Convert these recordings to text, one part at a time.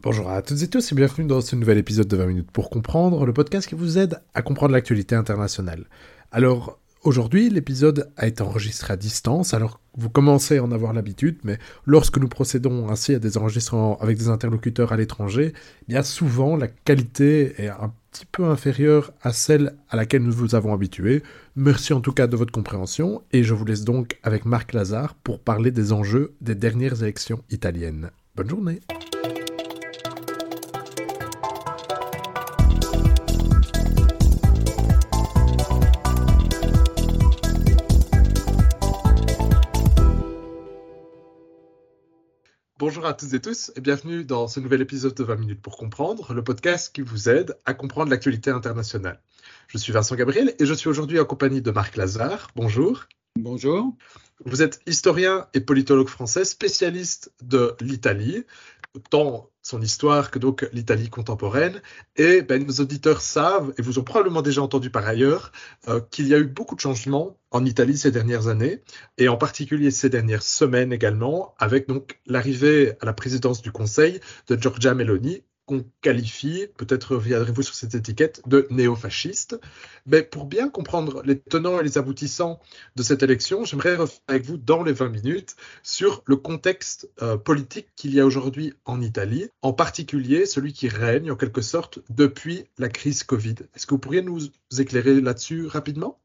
Bonjour à toutes et tous et bienvenue dans ce nouvel épisode de 20 minutes pour comprendre, le podcast qui vous aide à comprendre l'actualité internationale. Alors, aujourd'hui, l'épisode a été enregistré à distance, alors vous commencez à en avoir l'habitude, mais lorsque nous procédons ainsi à des enregistrements avec des interlocuteurs à l'étranger, bien souvent la qualité est un petit peu inférieure à celle à laquelle nous vous avons habitué. Merci en tout cas de votre compréhension, et je vous laisse donc avec Marc Lazare pour parler des enjeux des dernières élections italiennes. Bonne journée Bonjour à toutes et tous et bienvenue dans ce nouvel épisode de 20 minutes pour comprendre, le podcast qui vous aide à comprendre l'actualité internationale. Je suis Vincent Gabriel et je suis aujourd'hui en compagnie de Marc Lazare. Bonjour. Bonjour. Vous êtes historien et politologue français, spécialiste de l'Italie, tant son histoire que donc l'Italie contemporaine. Et ben, nos auditeurs savent, et vous ont probablement déjà entendu par ailleurs, euh, qu'il y a eu beaucoup de changements en Italie ces dernières années, et en particulier ces dernières semaines également, avec donc l'arrivée à la présidence du Conseil de Giorgia Meloni, qu'on qualifie, peut-être reviendrez-vous sur cette étiquette, de néo-fasciste. Mais pour bien comprendre les tenants et les aboutissants de cette élection, j'aimerais revenir avec vous dans les 20 minutes sur le contexte euh, politique qu'il y a aujourd'hui en Italie, en particulier celui qui règne en quelque sorte depuis la crise Covid. Est-ce que vous pourriez nous éclairer là-dessus rapidement?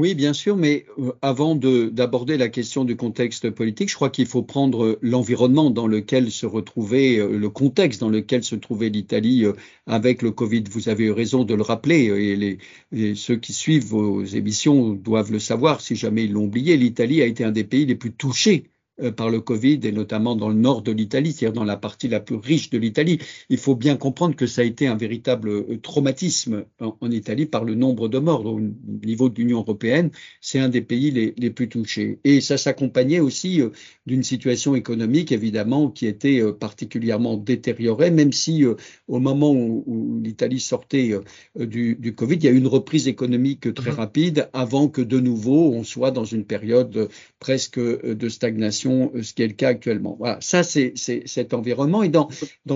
Oui, bien sûr, mais euh, avant d'aborder la question du contexte politique, je crois qu'il faut prendre l'environnement dans lequel se retrouvait, euh, le contexte dans lequel se trouvait l'Italie euh, avec le Covid. Vous avez eu raison de le rappeler, et, ceux qui suivent vos émissions doivent le savoir si jamais ils l'ont oublié. L'Italie a été un des pays les plus touchés euh, par le Covid et notamment dans le nord de l'Italie, c'est-à-dire dans la partie la plus riche de l'Italie. Il faut bien comprendre que ça a été un véritable euh, traumatisme en, Italie par le nombre de morts. Au niveau de l'Union européenne, c'est un des pays les, les, plus touchés. Et ça s'accompagnait aussi euh, d'une situation économique, évidemment, qui était particulièrement détériorée, même si au moment où, l'Italie sortait du, du, Covid, il y a eu une reprise économique très mm-hmm. rapide avant que de nouveau on soit dans une période presque de stagnation euh, ce qui est le cas actuellement. Voilà, ça c'est cet environnement. Et dans,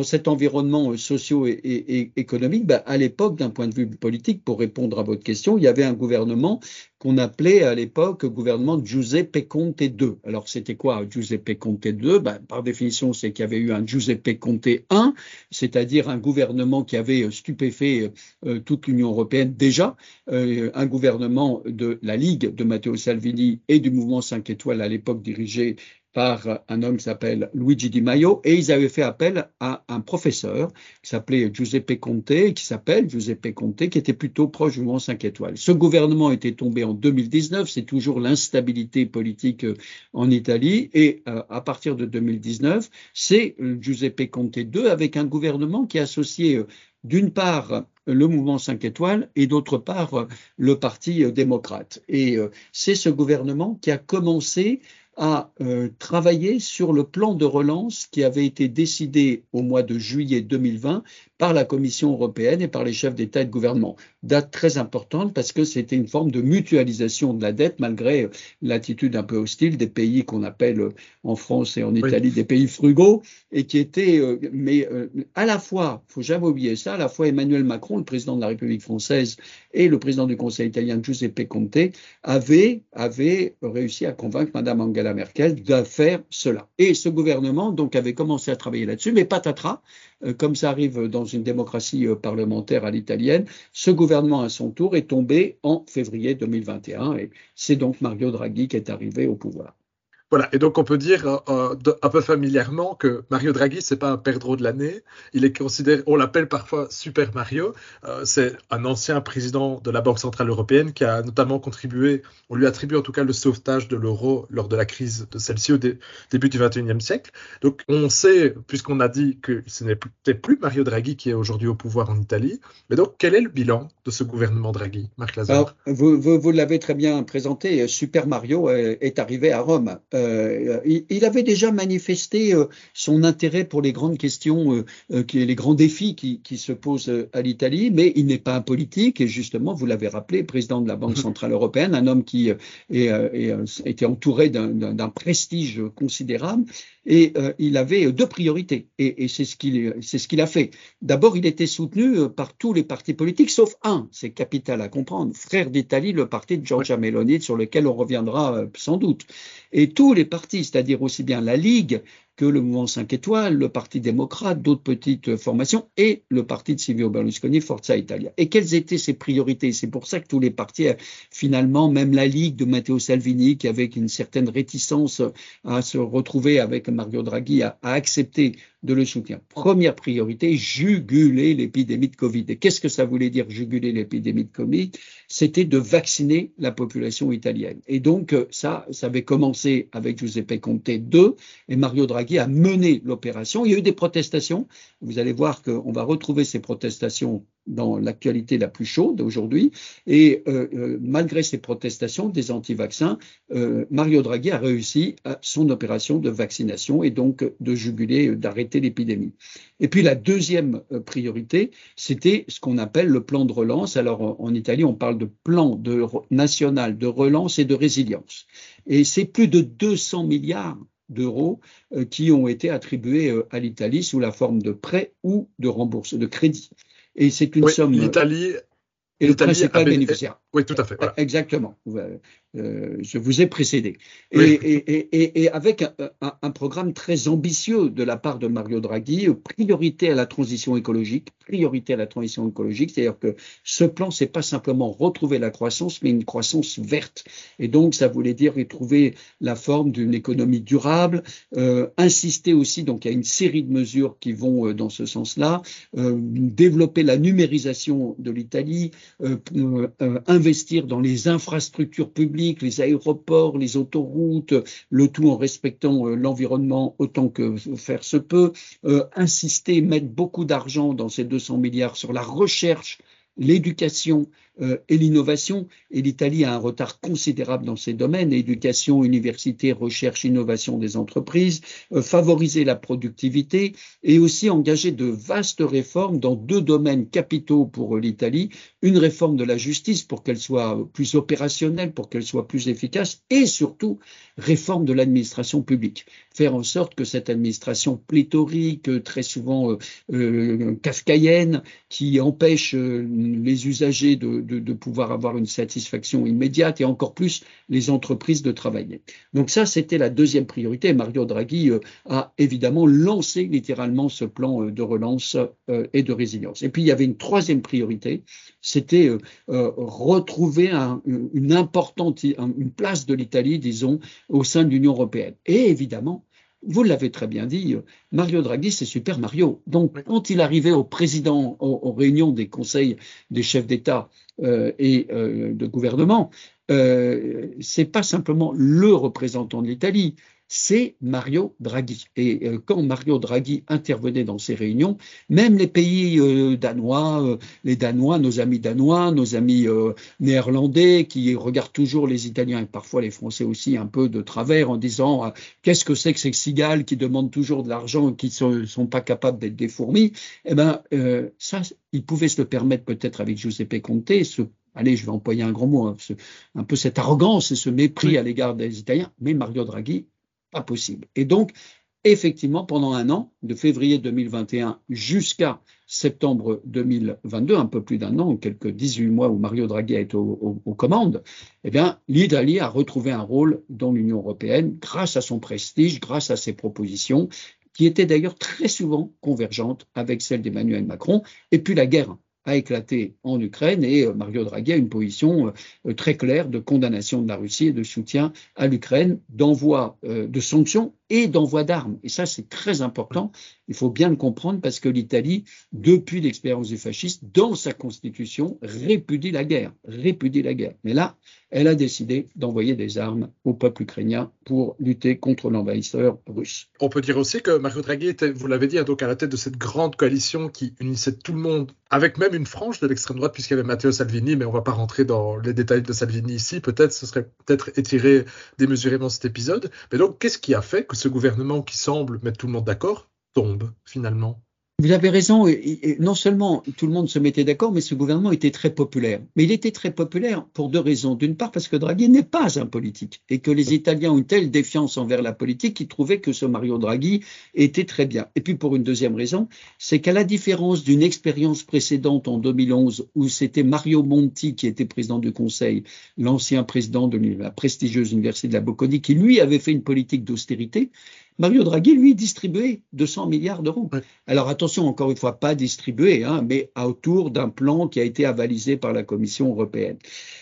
cet environnement euh, socio et, économique, bah, à l'époque, d'un point de vue politique, pour répondre à votre question, il y avait un gouvernement qu'on appelait à l'époque gouvernement Giuseppe Conte II. Alors c'était quoi Giuseppe Conte II ben, Par définition, c'est qu'il y avait eu un Giuseppe Conte I, c'est-à-dire un gouvernement qui avait stupéfait euh, toute l'Union européenne déjà, un gouvernement de la Ligue de Matteo Salvini et du mouvement 5 étoiles à l'époque dirigé par un homme qui s'appelle Luigi Di Maio, et ils avaient fait appel à un professeur qui s'appelait Giuseppe Conte, qui s'appelle Giuseppe Conte, qui était plutôt proche du mouvement 5 étoiles. Ce gouvernement était tombé en 2019, c'est toujours l'instabilité politique euh, en Italie, et euh, à partir de 2019, c'est euh, Giuseppe Conte II avec un gouvernement qui est associé d'une part le mouvement 5 étoiles et d'autre part le Parti démocrate. Et c'est ce gouvernement qui a commencé a euh, travaillé sur le plan de relance qui avait été décidé au mois de juillet 2020 par la Commission européenne et par les chefs d'État et de gouvernement. Date très importante parce que c'était une forme de mutualisation de la dette malgré l'attitude un peu hostile des pays qu'on appelle euh, en France et en Italie des pays frugaux et qui étaient, euh, mais euh, à la fois, faut jamais oublier ça, à la fois Emmanuel Macron, le président de la République française et le président du Conseil italien Giuseppe Conte avaient, avaient réussi à convaincre Madame Angela Merkel de faire cela. Et ce gouvernement donc avait commencé à travailler là-dessus, mais patatras, comme ça arrive dans dans une démocratie euh, parlementaire à l'italienne. Ce gouvernement, à son tour, est tombé en février 2021 et c'est donc Mario Draghi qui est arrivé au pouvoir. Voilà, et donc on peut dire euh, euh, un peu familièrement que Mario Draghi, c'est pas un perdreau de l'année. Il est considéré, on l'appelle parfois Super Mario. Euh, c'est un ancien président de la Banque centrale européenne qui a notamment contribué, on lui attribue en tout cas le sauvetage de l'euro lors de la crise de celle-ci au début du 21e siècle. Donc on sait, puisqu'on a dit que ce n'est plus Mario Draghi qui est aujourd'hui au pouvoir en Italie, mais donc quel est le bilan de ce gouvernement Draghi, Marc Lazare? Vous, vous, l'avez très bien présenté, Super Mario est arrivé à Rome. Il, avait déjà manifesté euh, son intérêt pour les grandes questions, les grands défis qui, se posent à l'Italie, mais il n'est pas un politique et justement, vous l'avez rappelé, président de la Banque centrale européenne, un homme qui était entouré d'un prestige considérable et il avait deux priorités et, c'est ce qu'il ce qu'il a fait. D'abord, il était soutenu par tous les partis politiques, sauf un, c'est capital à comprendre, Frère d'Italie, le parti de Giorgia Meloni, sur lequel on reviendra sans doute. Et tous les partis, c'est-à-dire aussi bien la Ligue que le mouvement 5 étoiles, le Parti démocrate, d'autres petites formations et le parti de Silvio Berlusconi, Forza Italia. Et quelles étaient ses priorités? C'est pour ça que tous les partis, finalement, même la Ligue de Matteo Salvini, qui avait une certaine réticence à se retrouver avec Mario Draghi, a, a accepté de le soutien. Première priorité, juguler l'épidémie de Covid. Et qu'est-ce que ça voulait dire juguler l'épidémie de Covid? C'était de vacciner la population italienne. Et donc, ça, ça avait commencé avec Giuseppe Conte II et Mario Draghi a mené l'opération. Il y a eu des protestations. Vous allez voir qu'on va retrouver ces protestations dans l'actualité la plus chaude aujourd'hui. Et euh, euh, malgré ces protestations des anti-vaccins, euh, Mario Draghi a réussi à son opération de vaccination et donc de juguler, d'arrêter l'épidémie. Et puis la deuxième priorité, c'était ce qu'on appelle le plan de relance. Alors en Italie, on parle de plan national de relance et de résilience. Et c'est plus de 200 milliards d'euros qui ont été attribués à l'Italie sous la forme de prêts ou de rembourse, de crédits. Et c'est une somme. L'Italie et le principal bénéficiaire. Oui, tout à fait. Exactement. Euh, je vous ai précédé. Et, avec un, programme très ambitieux de la part de Mario Draghi, priorité à la transition écologique, priorité à la transition écologique, c'est-à-dire que ce plan, c'est pas simplement retrouver la croissance, mais une croissance verte. Et donc, ça voulait dire retrouver la forme d'une économie durable, euh, insister aussi, donc il y a une série de mesures qui vont euh, dans ce sens-là, développer la numérisation de l'Italie, investir dans les infrastructures publiques, les aéroports, les autoroutes, le tout en respectant euh, l'environnement autant que faire se peut, euh, insister, mettre beaucoup d'argent dans ces 200 milliards sur la recherche l'éducation euh, et l'innovation. Et l'Italie a un retard considérable dans ces domaines, éducation, université, recherche, innovation des entreprises, euh, favoriser la productivité et aussi engager de vastes réformes dans deux domaines capitaux pour l'Italie. Une réforme de la justice pour qu'elle soit plus opérationnelle, pour qu'elle soit plus efficace et surtout réforme de l'administration publique. Faire en sorte que cette administration pléthorique, très souvent euh, kafkaïenne, qui empêche les usagers de, pouvoir avoir une satisfaction immédiate et encore plus les entreprises de travailler. Donc ça, c'était la deuxième priorité. Mario Draghi euh, a évidemment lancé littéralement ce plan euh, de relance euh, et de résilience. Et puis il y avait une troisième priorité, c'était retrouver une importante une place de l'Italie, disons, au sein de l'Union européenne. Et évidemment, vous l'avez très bien dit, Mario Draghi, c'est Super Mario. Donc, quand il arrivait au président, aux, réunions des conseils des chefs d'État euh, et euh, de gouvernement, euh, c'est pas simplement le représentant de l'Italie, c'est Mario Draghi. Et euh, quand Mario Draghi intervenait dans ces réunions, même les pays euh, danois, les Danois, nos amis danois, nos amis néerlandais, qui regardent toujours les Italiens et parfois les Français aussi un peu de travers en disant qu'est-ce que c'est que ces cigales qui demandent toujours de l'argent et qui ne sont, pas capables d'être des fourmis, eh ben ça, ils pouvaient se le permettre peut-être avec Giuseppe Conte, allez, je vais employer un grand mot, hein, un peu cette arrogance et ce mépris à l'égard des Italiens, mais Mario Draghi pas possible. Et donc, effectivement, pendant un an, de février 2021 jusqu'à septembre 2022, un peu plus d'un an, quelques 18 mois où Mario Draghi a été aux, commandes, eh bien, l'Italie a retrouvé un rôle dans l'Union européenne grâce à son prestige, grâce à ses propositions, qui étaient d'ailleurs très souvent convergentes avec celles d'Emmanuel Macron, et puis la guerre a éclaté en Ukraine et euh, Mario Draghi a une position euh, très claire de condamnation de la Russie et de soutien à l'Ukraine, d'envoi euh, de sanctions et d'envoi d'armes. Et ça, c'est très important. Il faut bien le comprendre parce que l'Italie, depuis l'expérience du fascisme, dans sa constitution, répudie la guerre, répudie la guerre. Mais là, elle a décidé d'envoyer des armes au peuple ukrainien pour lutter contre l'envahisseur russe. On peut dire aussi que Mario Draghi était, vous l'avez dit, hein, donc à la tête de cette grande coalition qui unissait tout le monde, avec même une frange de l'extrême droite, puisqu'il y avait Matteo Salvini, mais on ne va pas rentrer dans les détails de Salvini ici. Peut-être ce serait peut-être étiré démesurément cet épisode. Mais donc, qu'est-ce qui a fait que ce gouvernement qui semble mettre tout le monde d'accord tombe finalement vous avez raison. Non seulement tout le monde se mettait d'accord, mais ce gouvernement était très populaire. Mais il était très populaire pour deux raisons. D'une part, parce que Draghi n'est pas un politique et que les Italiens ont une telle défiance envers la politique qu'ils trouvaient que ce Mario Draghi était très bien. Et puis pour une deuxième raison, c'est qu'à la différence d'une expérience précédente en 2011 où c'était Mario Monti qui était président du Conseil, l'ancien président de la prestigieuse université de la Bocconi, qui lui avait fait une politique d'austérité, Mario Draghi, lui, distribuait 200 milliards d'euros. Alors attention, encore une fois, pas distribué, hein, mais autour d'un plan qui a été avalisé par la Commission européenne.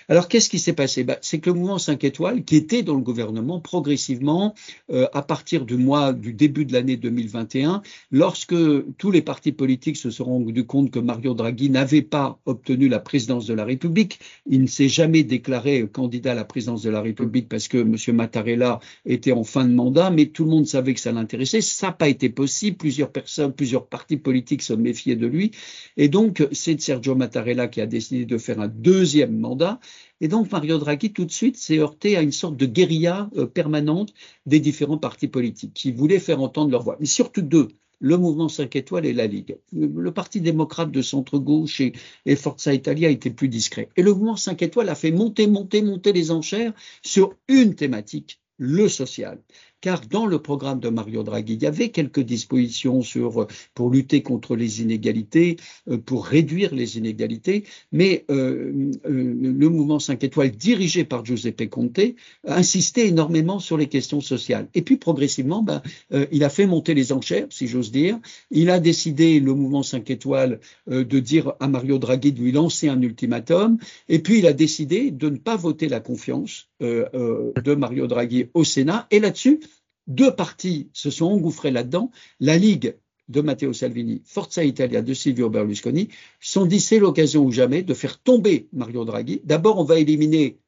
Alors qu'est-ce qui s'est passé? Bah, C'est que le mouvement 5 étoiles, qui était dans le gouvernement, progressivement, euh, à partir du mois du début de l'année 2021, lorsque tous les partis politiques se sont rendus compte que Mario Draghi n'avait pas obtenu la présidence de la République, il ne s'est jamais déclaré candidat à la présidence de la République parce que M. Mattarella était en fin de mandat, mais tout le monde savait que ça l'intéressait. Ça n'a pas été possible. Plusieurs personnes, plusieurs partis politiques se méfiaient de lui. Et donc, c'est Sergio Mattarella qui a décidé de faire un deuxième mandat. Et donc, Mario Draghi, tout de suite, s'est heurté à une sorte de guérilla euh, permanente des différents partis politiques qui voulaient faire entendre leur voix. Mais surtout deux le mouvement 5 étoiles et la Ligue. Le, Parti démocrate de centre-gauche et, et, Forza Italia étaient plus discrets. Et le mouvement 5 étoiles a fait monter, monter, monter les enchères sur une thématique, le social car dans le programme de Mario Draghi, il y avait quelques dispositions sur, pour lutter contre les inégalités, euh, pour réduire les inégalités, mais euh, euh, le mouvement 5 étoiles dirigé par Giuseppe Conte insistait énormément sur les questions sociales. Et puis progressivement, ben, il a fait monter les enchères, si j'ose dire. Il a décidé, le mouvement 5 étoiles, de dire à Mario Draghi de lui lancer un ultimatum, et puis il a décidé de ne pas voter la confiance de Mario Draghi au Sénat, et là-dessus, deux partis se sont engouffrés là-dedans. La Ligue de Matteo Salvini, Forza Italia de Silvio Berlusconi, sont dit c'est l'occasion ou jamais de faire tomber Mario Draghi. D'abord, on va éliminer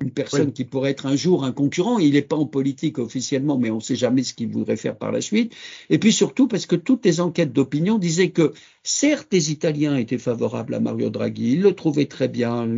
une personne qui pourrait être un jour un concurrent. Il n'est pas en politique officiellement, mais on ne sait jamais ce qu'il voudrait faire par la suite. Et puis surtout parce que toutes les enquêtes d'opinion disaient que certes les Italiens étaient favorables à Mario Draghi, ils le trouvaient très bien,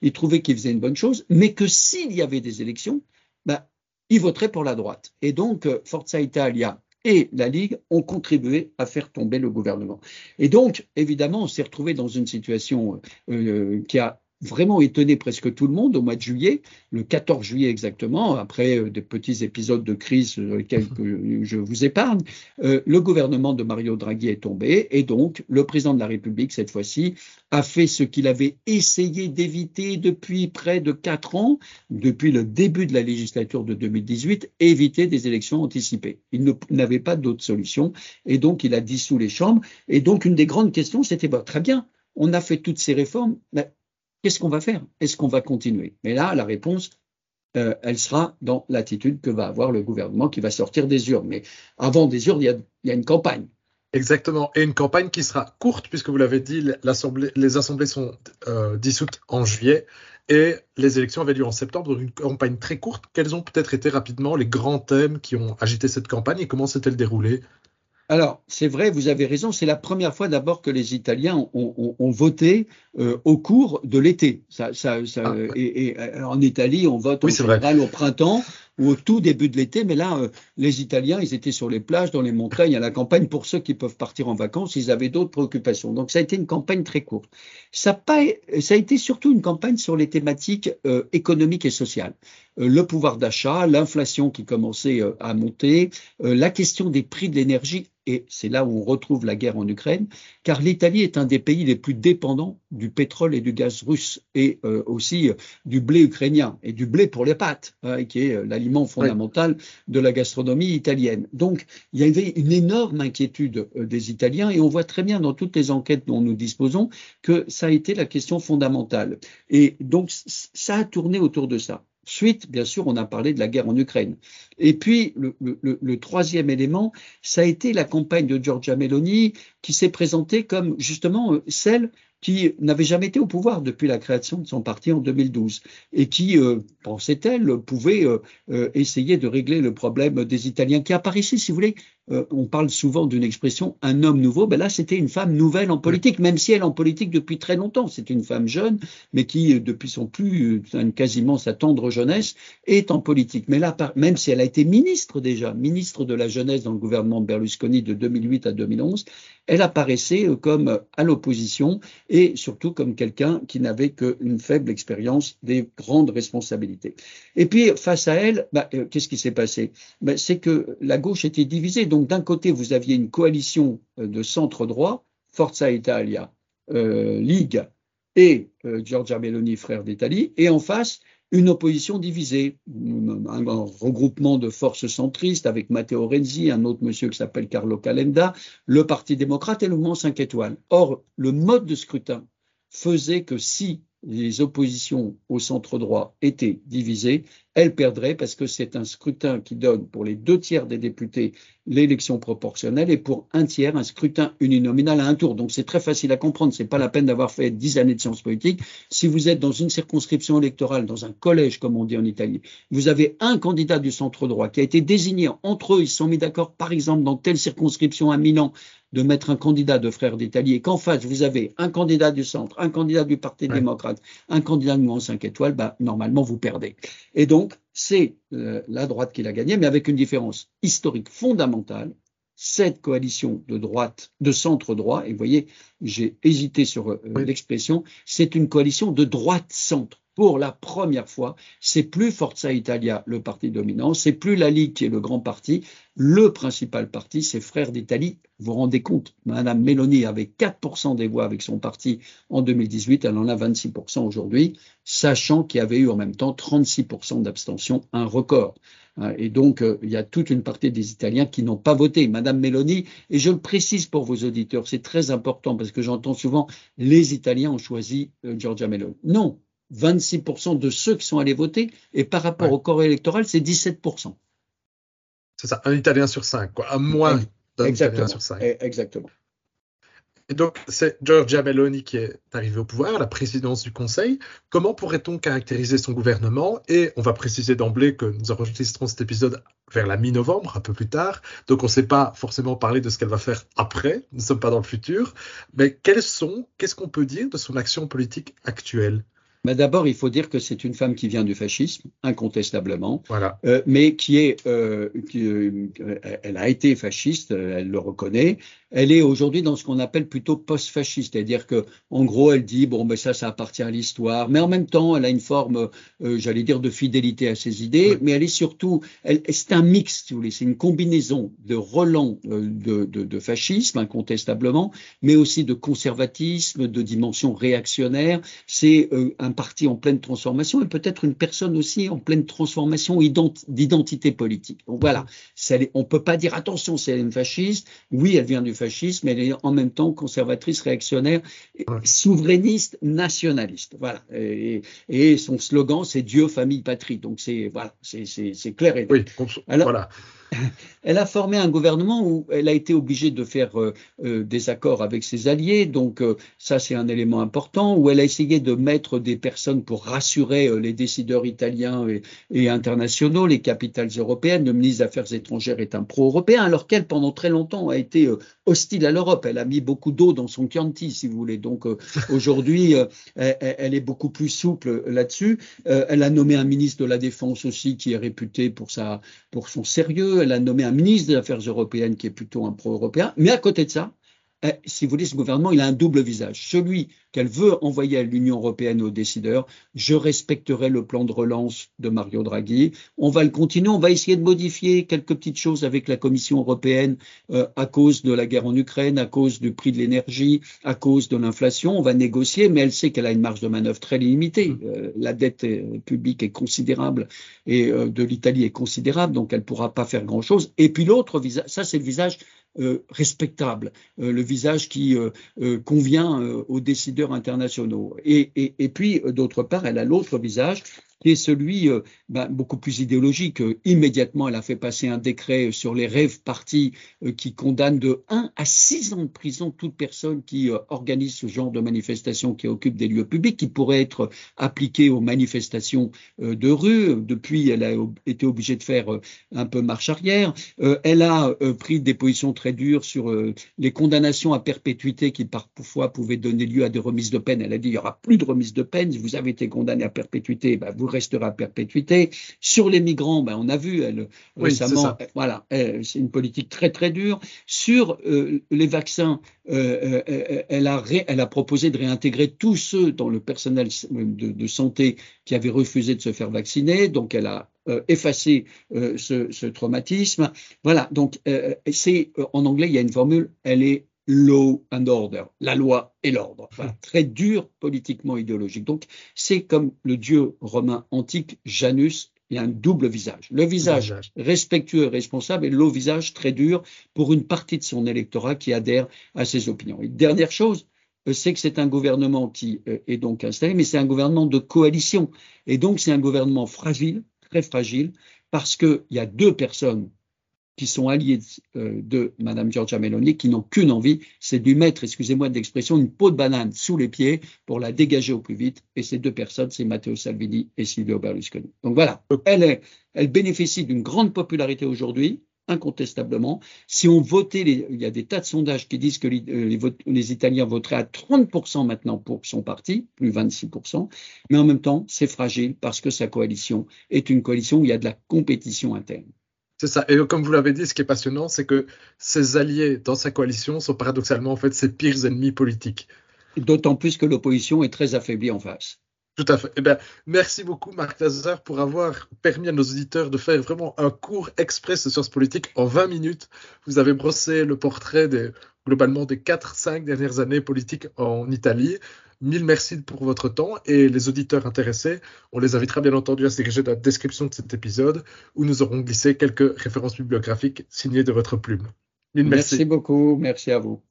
ils trouvaient qu'il faisait une bonne chose, mais que s'il y avait des élections, bah, ils voteraient pour la droite. Et donc, euh, Forza Italia et la Ligue ont contribué à faire tomber le gouvernement. Et donc, évidemment, on s'est retrouvé dans une situation euh, euh, qui a vraiment étonné presque tout le monde au mois de juillet, le 14 juillet exactement, après euh, des petits épisodes de crise sur lesquels je vous épargne, euh, le gouvernement de Mario Draghi est tombé et donc le président de la République, cette fois-ci, a fait ce qu'il avait essayé d'éviter depuis près de quatre ans, depuis le début de la législature de 2018, éviter des élections anticipées. Il n'avait pas d'autre solution et donc il a dissous les chambres. Et donc une des grandes questions, c'était bah, très bien, on a fait toutes ces réformes, mais Qu'est-ce qu'on va faire? Est-ce qu'on va continuer? Mais là, la réponse, euh, elle sera dans l'attitude que va avoir le gouvernement qui va sortir des urnes. Mais avant des urnes, il y a, une campagne. Exactement, et une campagne qui sera courte, puisque vous l'avez dit, les assemblées sont euh, dissoutes en juillet et les élections avaient lieu en septembre, donc une campagne très courte. Quels ont peut-être été rapidement les grands thèmes qui ont agité cette campagne et comment s'est-elle déroulée? Alors, c'est vrai, vous avez raison, c'est la première fois d'abord que les Italiens ont, voté euh, au cours de l'été. Ça, ça, ça, ah, et, et, en Italie, on vote en général au printemps ou au tout début de l'été, mais là, euh, les Italiens, ils étaient sur les plages, dans les montagnes, à la campagne. Pour ceux qui peuvent partir en vacances, ils avaient d'autres préoccupations. Donc, ça a été une campagne très courte. Ça, a été surtout une campagne sur les thématiques euh, économiques et sociales. Euh, le pouvoir d'achat, l'inflation qui commençait à monter, la question des prix de l'énergie et c'est là où on retrouve la guerre en Ukraine, car l'Italie est un des pays les plus dépendants du pétrole et du gaz russe, et aussi du blé ukrainien, et du blé pour les pâtes, hein, qui est l'aliment fondamental de la gastronomie italienne. Donc, il y avait une énorme inquiétude euh, des Italiens et on voit très bien dans toutes les enquêtes dont nous disposons que ça a été la question fondamentale. Et donc, ça a tourné autour de ça. Suite, bien sûr, on a parlé de la guerre en Ukraine. Et puis, le, le, troisième élément, ça a été la campagne de Giorgia Meloni qui s'est présentée comme justement celle qui n'avait jamais été au pouvoir depuis la création de son parti en 2012 et qui, euh, pensait-elle, pouvait euh, euh, essayer de régler le problème des Italiens qui apparaissaient, si vous voulez, on parle souvent d'une expression un homme nouveau, ben là c'était une femme nouvelle en politique, même si elle est en politique depuis très longtemps. C'est une femme jeune, mais qui depuis son plus, quasiment sa tendre jeunesse, est en politique. Mais là, même si elle a été ministre déjà, ministre de la jeunesse dans le gouvernement Berlusconi de 2008 à 2011, elle apparaissait comme à l'opposition et surtout comme quelqu'un qui n'avait qu'une faible expérience des grandes responsabilités. Et puis, face à elle, bah, euh, qu'est-ce qui s'est passé? Bah, C'est que la gauche était divisée. Donc, d'un côté, vous aviez une coalition euh, de centre droit, Forza Italia, euh, Ligue et Giorgia Meloni, frère d'Italie, et en face, une opposition divisée, un, regroupement de forces centristes avec Matteo Renzi, un autre monsieur qui s'appelle Carlo Calenda, le Parti démocrate et le mouvement 5 étoiles. Or, le mode de scrutin faisait que si les oppositions au centre droit étaient divisées, elles perdraient parce que c'est un scrutin qui donne pour les deux tiers des députés l'élection proportionnelle et pour un tiers un scrutin uninominal à un tour. Donc c'est très facile à comprendre. C'est pas la peine d'avoir fait dix années de sciences politiques. Si vous êtes dans une circonscription électorale, dans un collège comme on dit en Italie, vous avez un candidat du centre droit qui a été désigné entre eux. Ils se sont mis d'accord, par exemple, dans telle circonscription à Milan, de mettre un candidat de Frères d'Italie et qu'en face vous avez un candidat du centre, un candidat du Parti démocrate, un candidat de Mouvement 5 étoiles, bah, normalement vous perdez. Et donc c'est euh, la droite qui l'a gagné, mais avec une différence historique fondamentale. Cette coalition de droite, de centre droit, et vous voyez, j'ai hésité sur euh, l'expression, c'est une coalition de droite-centre pour la première fois, c'est plus Forza Italia le parti dominant, c'est plus la Ligue qui est le grand parti, le principal parti, c'est Frères d'Italie. Vous vous rendez compte, Madame Meloni avait 4% des voix avec son parti en 2018, elle en a 26% aujourd'hui, sachant qu'il y avait eu en même temps 36% d'abstention, un record. Hein, et donc, euh, il y a toute une partie des Italiens qui n'ont pas voté. Madame Meloni, et je le précise pour vos auditeurs, c'est très important parce que j'entends souvent les Italiens ont choisi euh, Giorgia Meloni. Non, 26% de ceux qui sont allés voter, et par rapport au corps électoral, c'est 17%. C'est ça, un Italien sur cinq, quoi, à moins d'un Italien sur cinq. Eh, exactement. Et donc, c'est Giorgia Meloni qui est arrivée au pouvoir, à la présidence du Conseil. Comment pourrait-on caractériser son gouvernement? Et on va préciser d'emblée que nous enregistrons cet épisode vers la mi-novembre, un peu plus tard. Donc, on ne sait pas forcément parler de ce qu'elle va faire après. Nous ne sommes pas dans le futur. Mais quels sont, qu'est-ce qu'on peut dire de son action politique actuelle? Mais D'abord, il faut dire que c'est une femme qui vient du fascisme, incontestablement, voilà. euh, mais qui est, euh, qui, euh, elle a été fasciste, elle le reconnaît, elle est aujourd'hui dans ce qu'on appelle plutôt post-fasciste, c'est-à-dire que, en gros, elle dit bon, ben ça, ça appartient à l'histoire, mais en même temps, elle a une forme, euh, j'allais dire, de fidélité à ses idées, mais elle est surtout, c'est un mix, si vous voulez, c'est une combinaison de relents euh, de, de, de, fascisme, incontestablement, mais aussi de conservatisme, de dimension réactionnaire. C'est euh, un parti en pleine transformation et peut-être une personne aussi en pleine transformation d'identité politique. Donc voilà, ça, on peut pas dire attention, c'est une fasciste. Oui, elle vient du fascisme, elle est en même temps conservatrice, réactionnaire, souverainiste, nationaliste. Voilà. Et, son slogan, c'est Dieu, famille, patrie. Donc c'est voilà, c'est clair et oui, Alors, voilà. Elle a formé un gouvernement où elle a été obligée de faire euh, euh, des accords avec ses alliés, donc euh, ça c'est un élément important, où elle a essayé de mettre des personnes pour rassurer les décideurs italiens et, internationaux, les capitales européennes. Le ministre des Affaires étrangères est un pro-européen, alors qu'elle pendant très longtemps a été hostile à l'Europe. Elle a mis beaucoup d'eau dans son Chianti, si vous voulez. Donc aujourd'hui, elle, est beaucoup plus souple là-dessus. elle a nommé un ministre de la Défense aussi qui est réputé pour son sérieux elle a nommé un ministre des Affaires européennes qui est plutôt un pro-européen. Mais à côté de ça, eh, si vous voulez, ce gouvernement, il a un double visage. Celui qu'elle veut envoyer à l'Union européenne aux décideurs, je respecterai le plan de relance de Mario Draghi. On va le continuer, on va essayer de modifier quelques petites choses avec la Commission européenne euh, à cause de la guerre en Ukraine, à cause du prix de l'énergie, à cause de l'inflation. On va négocier, mais elle sait qu'elle a une marge de manœuvre très limitée. Mmh. Euh, la dette euh, publique est considérable et de l'Italie est considérable, donc elle ne pourra pas faire grand-chose. Et puis l'autre visage, ça c'est le visage euh, respectable, euh, le visage qui euh, convient aux décideurs internationaux. Et, puis, d'autre part, elle a l'autre visage qui est celui euh, ben, beaucoup plus idéologique. Euh, immédiatement, elle a fait passer un décret sur les rêves partis euh, qui condamne de 1 à 6 ans de prison toute personne qui organise ce genre de manifestation qui occupe des lieux publics, qui pourrait être appliqué aux manifestations de rue. Depuis, elle a été obligée de faire un peu marche arrière. elle a pris des positions très dures sur les condamnations à perpétuité qui parfois pouvaient donner lieu à des remises de peine. Elle a dit il n'y aura plus de remise de peine. Si vous avez été condamné à perpétuité, ben, vous restera à perpétuité. Sur les migrants, ben, on a vu elle, récemment, voilà, c'est une politique très très dure. Sur euh, les vaccins, euh, euh, elle, a elle a proposé de réintégrer tous ceux dans le personnel de, santé qui avaient refusé de se faire vacciner. Donc elle a effacé ce, ce, traumatisme. Voilà, donc c'est en anglais, il y a une formule, elle est law and order, la loi et l'ordre. très dur politiquement idéologique. Donc, c'est comme le dieu romain antique Janus, il a un double visage. Le visage, respectueux et responsable et le visage très dur pour une partie de son électorat qui adhère à ses opinions. Et dernière chose, euh, c'est que c'est un gouvernement qui euh, est donc installé, mais c'est un gouvernement de coalition. Et donc, c'est un gouvernement fragile, très fragile, parce qu'il y a deux personnes qui sont alliés euh, de Madame Giorgia Meloni, qui n'ont qu'une envie, c'est de lui mettre, excusez-moi de l'expression, une peau de banane sous les pieds pour la dégager au plus vite. Et ces deux personnes, c'est Matteo Salvini et Silvio Berlusconi. Donc voilà, elle, est, elle bénéficie d'une grande popularité aujourd'hui, incontestablement. Si on votait, il y a des tas de sondages qui disent que les, euh, les, Italiens voteraient à 30% maintenant pour son parti, plus 26%, mais en même temps, c'est fragile parce que sa coalition est une coalition où il y a de la compétition interne. C'est ça. Et comme vous l'avez dit, ce qui est passionnant, c'est que ses alliés dans sa coalition sont paradoxalement en fait ses pires ennemis politiques. D'autant plus que l'opposition est très affaiblie en face. Tout à fait. Eh bien, merci beaucoup, Marc Lazare, pour avoir permis à nos auditeurs de faire vraiment un cours express de sciences politiques en 20 minutes. Vous avez brossé le portrait des, globalement des 4-5 dernières années politiques en Italie. Mille merci pour votre temps et les auditeurs intéressés, on les invitera bien entendu à se diriger dans la description de cet épisode où nous aurons glissé quelques références bibliographiques signées de votre plume. Merci beaucoup, merci à vous.